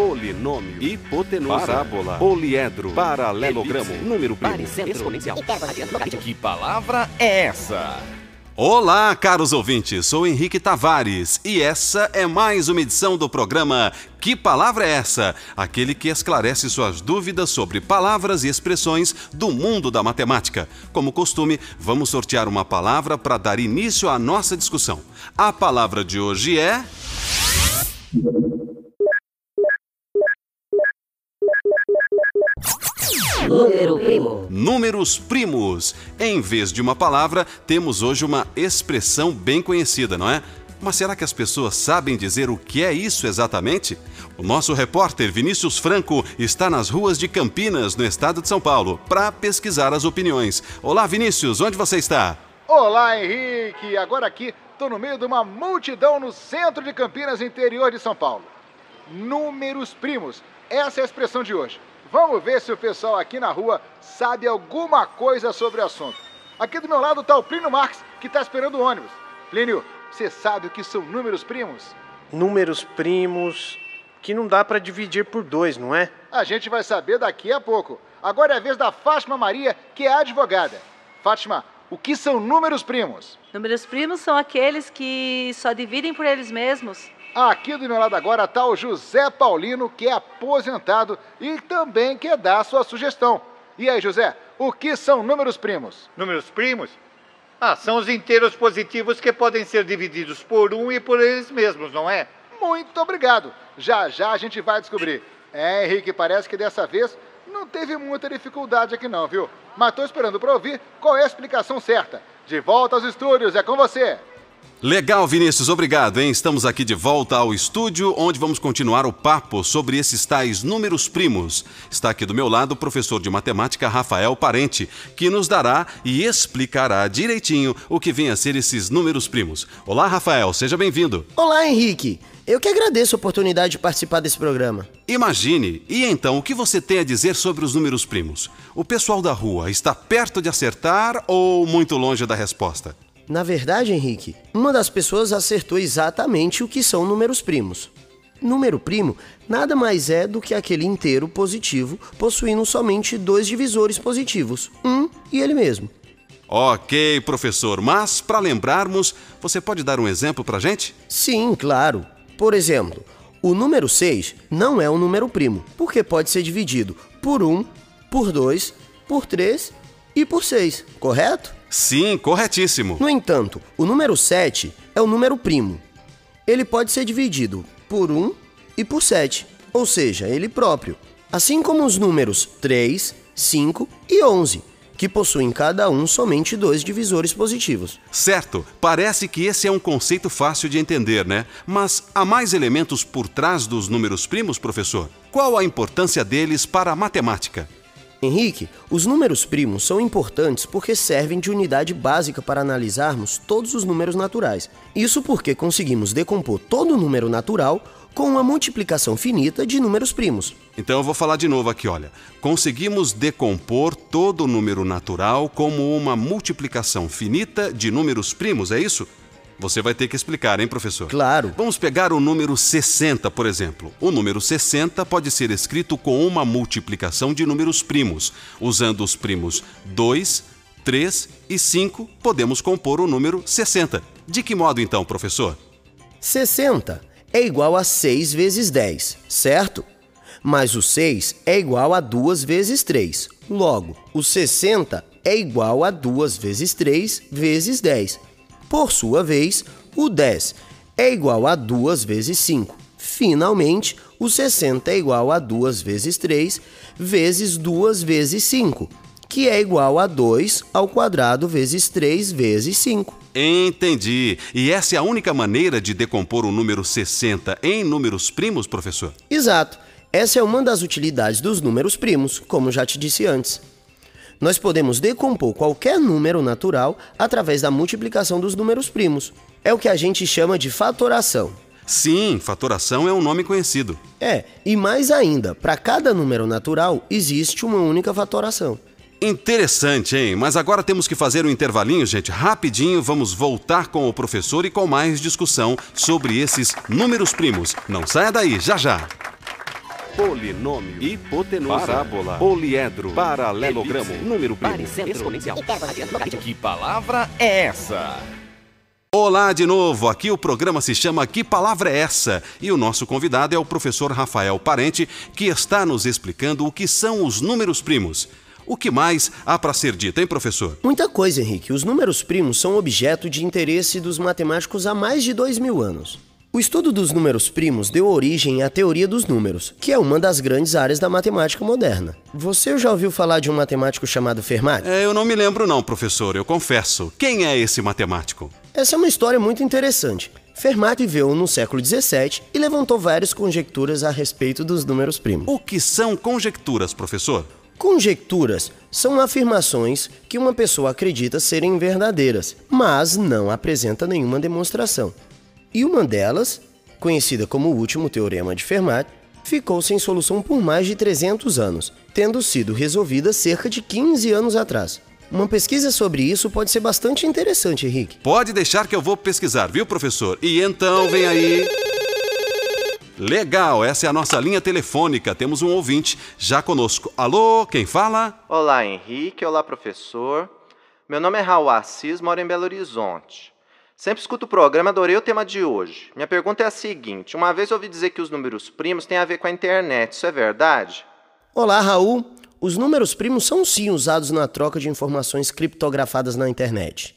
polinômio, hipotenusa, parábola, poliedro, paralelogramo, número primo, Baricentro, exponencial. Que palavra é essa? Olá, caros ouvintes, sou Henrique Tavares e essa é mais uma edição do programa Que Palavra é Essa? Aquele que esclarece suas dúvidas sobre palavras e expressões do mundo da matemática. Como costume, vamos sortear uma palavra para dar início à nossa discussão. A palavra de hoje é. Número primo. Números primos. Em vez de uma palavra, temos hoje uma expressão bem conhecida, não é? Mas será que as pessoas sabem dizer o que é isso exatamente? O nosso repórter Vinícius Franco está nas ruas de Campinas, no estado de São Paulo, para pesquisar as opiniões. Olá, Vinícius, onde você está? Olá, Henrique! Agora aqui estou no meio de uma multidão no centro de Campinas, interior de São Paulo. Números primos. Essa é a expressão de hoje. Vamos ver se o pessoal aqui na rua sabe alguma coisa sobre o assunto. Aqui do meu lado está o Plínio Marques, que está esperando o ônibus. Plínio, você sabe o que são números primos? números primos que não dá para dividir por dois, não é? A gente vai saber daqui a pouco. Agora é a vez da Fátima Maria, que é advogada. Fátima, o que são números primos? Números primos são aqueles que só dividem por eles mesmos. Aqui do meu lado agora está o José Paulino, que é aposentado e também quer dar a sua sugestão. E aí, José, o que são números primos? Números primos? Ah, são os inteiros positivos que podem ser divididos por um e por eles mesmos, não é? Muito obrigado. Já já a gente vai descobrir. É, Henrique, parece que dessa vez não teve muita dificuldade aqui não, viu? Mas tô esperando para ouvir qual é a explicação certa. De volta aos estúdios, é com você. Legal, Vinícius, obrigado, hein? Estamos aqui de volta ao estúdio, onde vamos continuar o papo sobre esses tais números primos. Está aqui do meu lado o professor de matemática Rafael Parente, que nos dará e explicará direitinho o que vem a ser esses números primos. Olá, Rafael, seja bem-vindo. Olá, Henrique. Eu que agradeço a oportunidade de participar desse programa. Imagine, e então, o que você tem a dizer sobre os números primos? O pessoal da rua está perto de acertar ou muito longe da resposta? Na verdade, Henrique, uma das pessoas acertou exatamente o que são números primos. Número primo nada mais é do que aquele inteiro positivo possuindo somente dois divisores positivos, um e ele mesmo. Ok, professor, mas para lembrarmos, você pode dar um exemplo para gente? Sim, claro. Por exemplo, o número 6 não é um número primo, porque pode ser dividido por 1, por 2, por 3 e por 6, correto? Sim, corretíssimo. No entanto, o número 7 é o número primo. Ele pode ser dividido por 1 e por 7, ou seja, ele próprio. Assim como os números 3, 5 e 11, que possuem cada um somente dois divisores positivos. Certo, parece que esse é um conceito fácil de entender, né? Mas há mais elementos por trás dos números primos, professor? Qual a importância deles para a matemática? Henrique, os números primos são importantes porque servem de unidade básica para analisarmos todos os números naturais. Isso porque conseguimos decompor todo número natural com uma multiplicação finita de números primos. Então eu vou falar de novo aqui, olha. Conseguimos decompor todo número natural como uma multiplicação finita de números primos, é isso? Você vai ter que explicar, hein, professor? Claro. Vamos pegar o número 60, por exemplo. O número 60 pode ser escrito com uma multiplicação de números primos. Usando os primos 2, 3 e 5, podemos compor o número 60. De que modo então, professor? 60 é igual a 6 vezes 10, certo? Mas o 6 é igual a 2 vezes 3. Logo, o 60 é igual a 2 vezes 3 vezes 10. Por sua vez, o 10 é igual a 2 vezes 5. Finalmente, o 60 é igual a 2 vezes 3 vezes 2 vezes 5, que é igual a 2 ao quadrado vezes 3 vezes 5. Entendi. E essa é a única maneira de decompor o número 60 em números primos, professor? Exato. Essa é uma das utilidades dos números primos, como já te disse antes. Nós podemos decompor qualquer número natural através da multiplicação dos números primos. É o que a gente chama de fatoração. Sim, fatoração é um nome conhecido. É, e mais ainda, para cada número natural existe uma única fatoração. Interessante, hein? Mas agora temos que fazer um intervalinho, gente. Rapidinho, vamos voltar com o professor e com mais discussão sobre esses números primos. Não saia daí, já já. Polinômio, hipotenusa, parábola, poliedro, paralelogramo, número primo. Exponencial. Que palavra é essa? Olá de novo, aqui o programa se chama Que Palavra é Essa? E o nosso convidado é o professor Rafael Parente, que está nos explicando o que são os números primos. O que mais há para ser dito, hein, professor? Muita coisa, Henrique. Os números primos são objeto de interesse dos matemáticos há mais de dois mil anos. O estudo dos números primos deu origem à teoria dos números, que é uma das grandes áreas da matemática moderna. Você já ouviu falar de um matemático chamado Fermat? É, eu não me lembro não, professor, eu confesso. Quem é esse matemático? Essa é uma história muito interessante. Fermat viveu no século XVII e levantou várias conjecturas a respeito dos números primos. O que são conjecturas, professor? Conjecturas são afirmações que uma pessoa acredita serem verdadeiras, mas não apresenta nenhuma demonstração. E uma delas, conhecida como o último teorema de Fermat, ficou sem solução por mais de 300 anos, tendo sido resolvida cerca de 15 anos atrás. Uma pesquisa sobre isso pode ser bastante interessante, Henrique. Pode deixar que eu vou pesquisar, viu, professor? E então vem aí. Legal, essa é a nossa linha telefônica. Temos um ouvinte já conosco. Alô, quem fala? Olá, Henrique. Olá, professor. Meu nome é Raul Assis, moro em Belo Horizonte. Sempre escuto o programa, adorei o tema de hoje. Minha pergunta é a seguinte: uma vez ouvi dizer que os números primos têm a ver com a internet, isso é verdade? Olá, Raul. Os números primos são sim usados na troca de informações criptografadas na internet.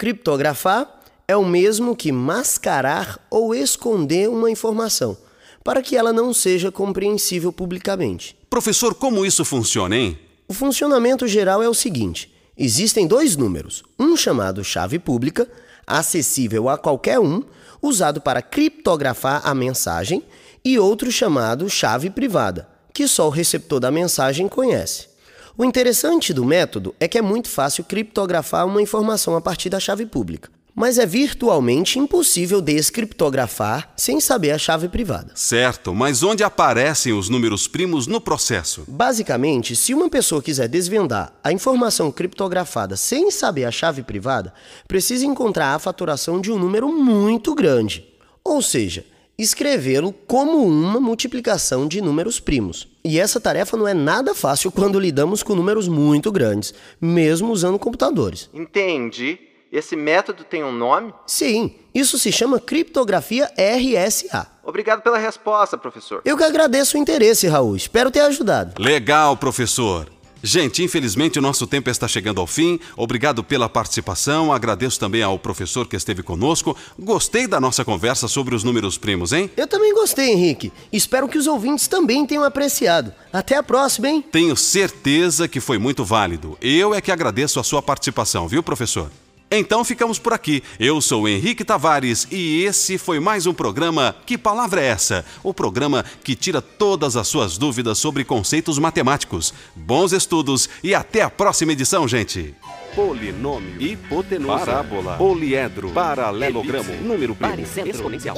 Criptografar é o mesmo que mascarar ou esconder uma informação, para que ela não seja compreensível publicamente. Professor, como isso funciona, hein? O funcionamento geral é o seguinte: existem dois números, um chamado chave pública, acessível a qualquer um, usado para criptografar a mensagem, e outro chamado chave privada, que só o receptor da mensagem conhece. O interessante do método é que é muito fácil criptografar uma informação a partir da chave pública, mas é virtualmente impossível descriptografar sem saber a chave privada. Certo, mas onde aparecem os números primos no processo? Basicamente, se uma pessoa quiser desvendar a informação criptografada sem saber a chave privada, precisa encontrar a faturação de um número muito grande. Ou seja, escrevê-lo como uma multiplicação de números primos. E essa tarefa não é nada fácil quando lidamos com números muito grandes, mesmo usando computadores. Entendi. Esse método tem um nome? Sim, isso se chama criptografia RSA. Obrigado pela resposta, professor. Eu que agradeço o interesse, Raul. Espero ter ajudado. Legal, professor. Gente, infelizmente o nosso tempo está chegando ao fim. Obrigado pela participação. Agradeço também ao professor que esteve conosco. Gostei da nossa conversa sobre os números primos, hein? Eu também gostei, Henrique. Espero que os ouvintes também tenham apreciado. Até a próxima, hein? Tenho certeza que foi muito válido. Eu é que agradeço a sua participação, viu, professor? Então ficamos por aqui. Eu sou Henrique Tavares e esse foi mais um programa Que Palavra é Essa? O programa que tira todas as suas dúvidas sobre conceitos matemáticos. Bons estudos e até a próxima edição, gente. Polinômio, hipotenusa, parábola, poliedro, paralelogramo, número primo. Baricentro. Exponencial.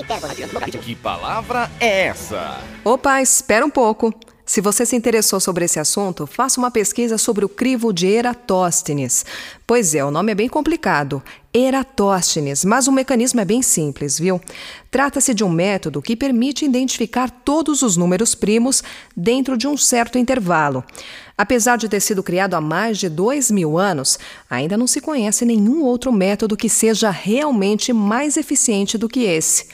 Que palavra é essa? Opa, espera um pouco. Se você se interessou sobre esse assunto, faça uma pesquisa sobre o crivo de Eratóstenes. Pois é, o nome é bem complicado. Eratóstenes, mas o mecanismo é bem simples, viu? Trata-se de um método que permite identificar todos os números primos dentro de um certo intervalo. Apesar de ter sido criado há mais de dois mil anos, ainda não se conhece nenhum outro método que seja realmente mais eficiente do que esse.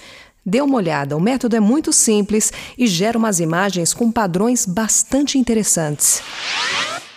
Dê uma olhada, o método é muito simples e gera umas imagens com padrões bastante interessantes.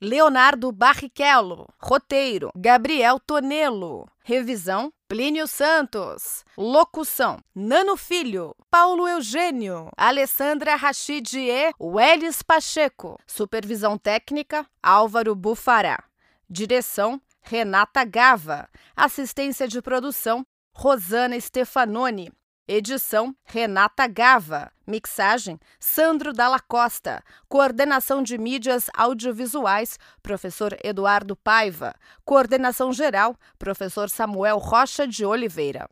Leonardo Barrichello. Roteiro: Gabriel Tonelo. Revisão: Plínio Santos. Locução: Nano Filho. Paulo Eugênio. Alessandra Rachid e Welles Pacheco. Supervisão técnica: Álvaro Bufará. Direção: Renata Gava. Assistência de produção: Rosana Stefanoni. Edição Renata Gava. Mixagem Sandro Dalla Costa. Coordenação de mídias audiovisuais Professor Eduardo Paiva. Coordenação geral Professor Samuel Rocha de Oliveira.